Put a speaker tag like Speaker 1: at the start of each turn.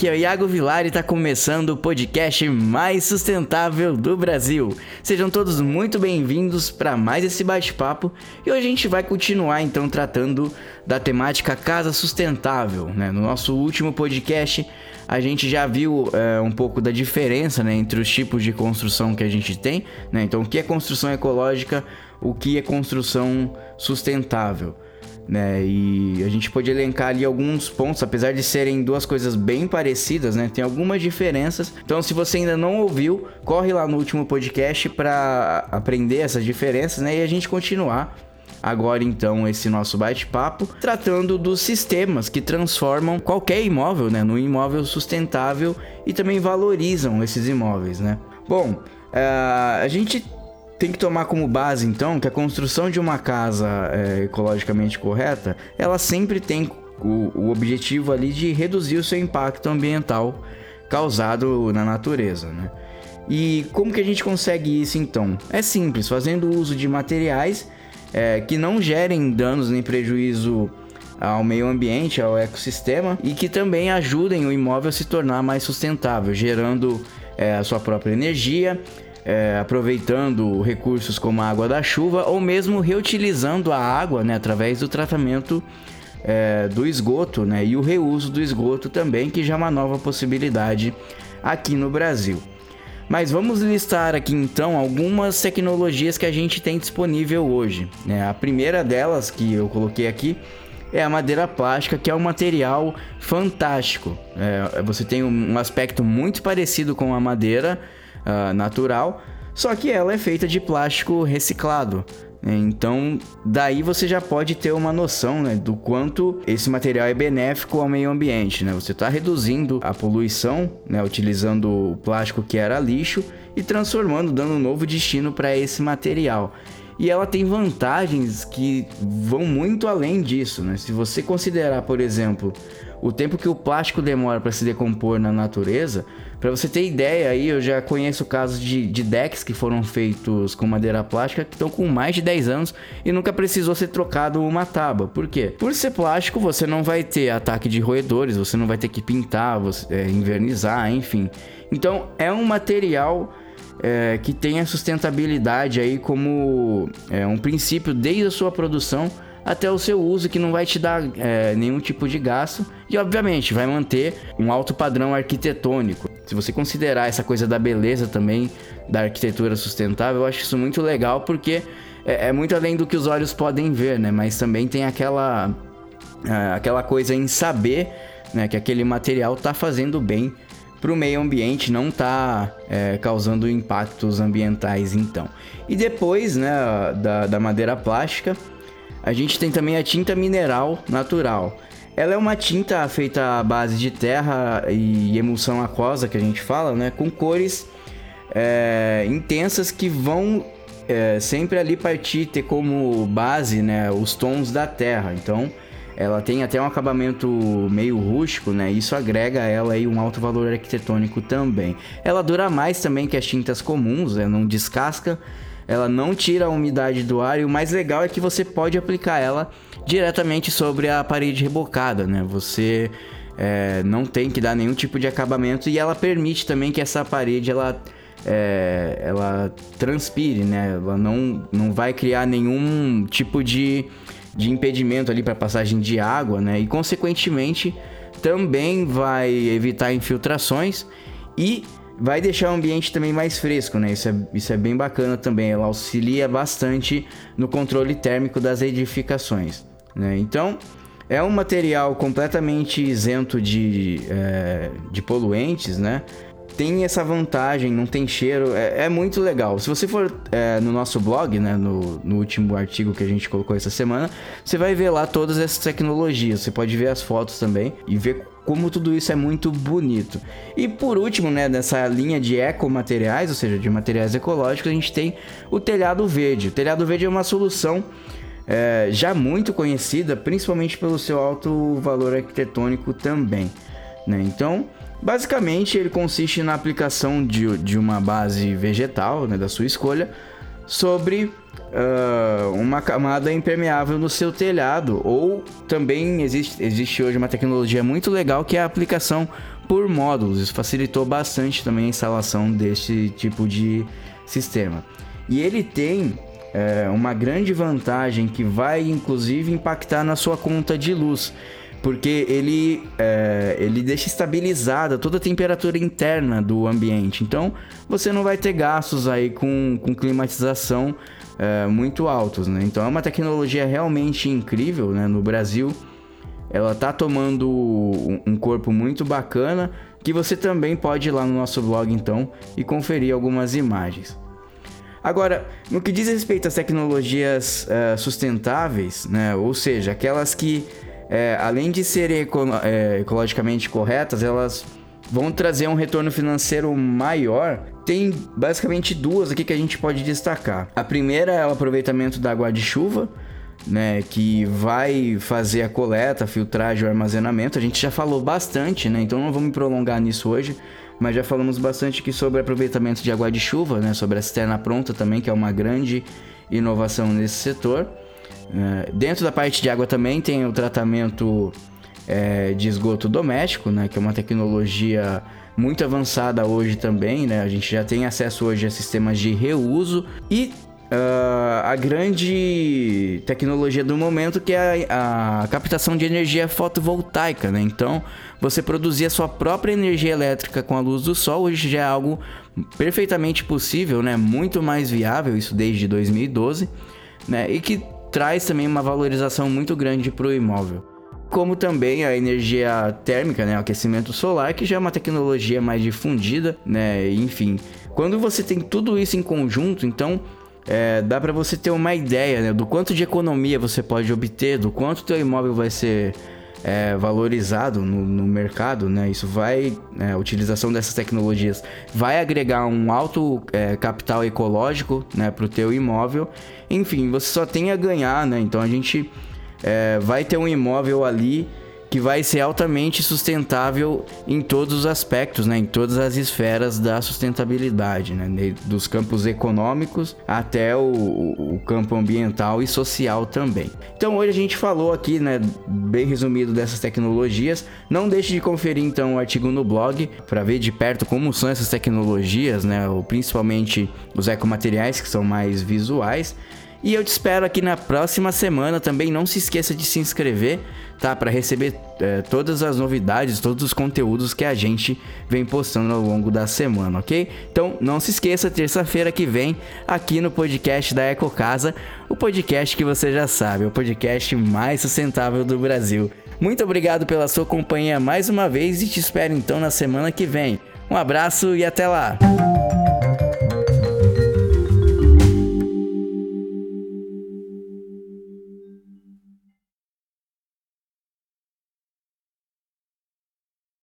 Speaker 1: aqui é o Iago Vilar e está começando o podcast mais sustentável do Brasil. Sejam todos muito bem-vindos para mais esse bate-papo e hoje a gente vai continuar então tratando da temática casa sustentável. Né? No nosso último podcast a gente já viu é, um pouco da diferença né, entre os tipos de construção que a gente tem. Né? Então, o que é construção ecológica, o que é construção sustentável né? E a gente pode elencar ali alguns pontos, apesar de serem duas coisas bem parecidas, né? Tem algumas diferenças. Então, se você ainda não ouviu, corre lá no último podcast para aprender essas diferenças, né? E a gente continuar agora então esse nosso bate-papo tratando dos sistemas que transformam qualquer imóvel, né, no imóvel sustentável e também valorizam esses imóveis, né? Bom, uh, a gente tem que tomar como base então que a construção de uma casa é, ecologicamente correta, ela sempre tem o, o, objetivo ali de reduzir o seu impacto ambiental causado na natureza, né? E como que a gente consegue isso então? É simples, fazendo uso de materiais é, que não gerem danos nem prejuízo ao meio ambiente, ao ecossistema e que também ajudem o imóvel a se tornar mais sustentável, gerando é, a sua própria energia é, aproveitando recursos como a água da chuva ou mesmo reutilizando a água né, através do tratamento é, do esgoto né, e o reuso do esgoto também, que já é uma nova possibilidade aqui no Brasil. Mas vamos listar aqui então algumas tecnologias que a gente tem disponível hoje. Né? A primeira delas que eu coloquei aqui é a madeira plástica, que é um material fantástico. É, você tem um aspecto muito parecido com a madeira, uh, natural, só que ela é feita de plástico reciclado. Então, daí você já pode ter uma noção né, do quanto esse material é benéfico ao meio ambiente. Né? Você está reduzindo a poluição, né, utilizando o plástico que era lixo e transformando, dando um novo destino para esse material. E ela tem vantagens que vão muito além disso. Né? Se você considerar, por exemplo, o tempo que o plástico demora para se decompor na natureza, para você ter ideia aí, eu já conheço casos de, de decks que foram feitos com madeira plástica que estão com mais de 10 anos e nunca precisou ser trocado uma tábua. Por quê? Por ser plástico, você não vai ter ataque de roedores, você não vai ter que pintar, você, é, invernizar, enfim. Então é um material é, que tem a sustentabilidade aí como é, um princípio desde a sua produção até o seu uso, que não vai te dar é, nenhum tipo de gasto e, obviamente, vai manter um alto padrão arquitetônico. Se você considerar essa coisa da beleza também, da arquitetura sustentável, eu acho isso muito legal porque é, é muito além do que os olhos podem ver, né? Mas também tem aquela, é, aquela coisa em saber né, que aquele material está fazendo bem para o meio ambiente, não está é, causando impactos ambientais então. E depois né, da, da madeira plástica, a gente tem também a tinta mineral natural. Ela é uma tinta feita à base de terra e emulsão aquosa, que a gente fala, né? Com cores é, intensas que vão é, sempre ali partir, ter como base né, os tons da terra. Então, ela tem até um acabamento meio rústico, né? Isso agrega a ela aí um alto valor arquitetônico também. Ela dura mais também que as tintas comuns, né? não descasca ela não tira a umidade do ar e o mais legal é que você pode aplicar ela diretamente sobre a parede rebocada, né? Você é, não tem que dar nenhum tipo de acabamento e ela permite também que essa parede ela é, ela transpire, né? Ela não, não vai criar nenhum tipo de, de impedimento ali para passagem de água, né? E consequentemente também vai evitar infiltrações e vai deixar o ambiente também mais fresco, né? Isso é, isso é bem bacana também. Ela auxilia bastante no controle térmico das edificações, né? Então, é um material completamente isento de, é, de poluentes, né? Tem essa vantagem, não tem cheiro, é, é muito legal. Se você for é, no nosso blog, né, no, no último artigo que a gente colocou essa semana, você vai ver lá todas essas tecnologias. Você pode ver as fotos também e ver como tudo isso é muito bonito. E por último, né, nessa linha de ecomateriais, ou seja, de materiais ecológicos, a gente tem o telhado verde. O telhado verde é uma solução é, já muito conhecida, principalmente pelo seu alto valor arquitetônico também. Né? Então, basicamente, ele consiste na aplicação de, de uma base vegetal né, da sua escolha sobre uh, uma camada impermeável no seu telhado. Ou também existe, existe hoje uma tecnologia muito legal que é a aplicação por módulos. Isso facilitou bastante também a instalação desse tipo de sistema. E ele tem é, uma grande vantagem que vai inclusive impactar na sua conta de luz porque ele, é, ele deixa estabilizada toda a temperatura interna do ambiente. Então você não vai ter gastos aí com, com climatização é, muito altos. Né? Então é uma tecnologia realmente incrível né? no Brasil. Ela tá tomando um corpo muito bacana que você também pode ir lá no nosso blog então e conferir algumas imagens. Agora, no que diz respeito às tecnologias uh, sustentáveis, né, ou seja, aquelas que é, além de serem é, ecologicamente corretas, elas vão trazer um retorno financeiro maior. Tem basicamente duas aqui que a gente pode destacar. A primeira é o aproveitamento da água de chuva, né, que vai fazer a coleta, a filtragem, o armazenamento. A gente já falou bastante, né, então não vou me prolongar nisso hoje, mas já falamos bastante aqui sobre aproveitamento de água de chuva, né, sobre a cisterna pronta também, que é uma grande inovação nesse setor. É, dentro da parte de água também tem o tratamento é, de esgoto doméstico, né, que é uma tecnologia muito avançada hoje também, né? A gente já tem acesso hoje a sistemas de reuso e uh, a grande tecnologia do momento que é a, a, captação de energia fotovoltaica, né? Então, você produzir a sua própria energia elétrica com a luz do sol hoje já é algo perfeitamente possível, né? Muito mais viável, isso desde 2012, né? E que traz também uma valorização muito grande para o imóvel. Como também a energia térmica, né, o aquecimento solar, que já é uma tecnologia mais difundida, né, enfim. Quando você tem tudo isso em conjunto, então é, dá para você ter uma ideia né, do quanto de economia você pode obter, do quanto teu imóvel vai ser é, valorizado no, no, mercado, né? Isso vai, né, a utilização dessas tecnologias vai agregar um alto é, capital ecológico, né, para o teu imóvel. Enfim, você só tem a ganhar, né? Então a gente é, vai ter um imóvel ali que vai ser altamente sustentável em todos os aspectos, né? em todas as esferas da sustentabilidade, né? dos campos econômicos até o, o, campo ambiental e social também. Então hoje a gente falou aqui, né, bem resumido dessas tecnologias. Não deixe de conferir então o artigo no blog para ver de perto como são essas tecnologias, né? Ou principalmente os ecomateriais que são mais visuais. E eu te espero aqui na próxima semana. Também não se esqueça de se inscrever, tá? Para receber é, todas as novidades, todos os conteúdos que a gente vem postando ao longo da semana, ok? Então não se esqueça, terça-feira que vem, aqui no podcast da Eco Casa, o podcast que você já sabe, o podcast mais sustentável do Brasil. Muito obrigado pela sua companhia mais uma vez e te espero então na semana que vem. Um abraço e até lá!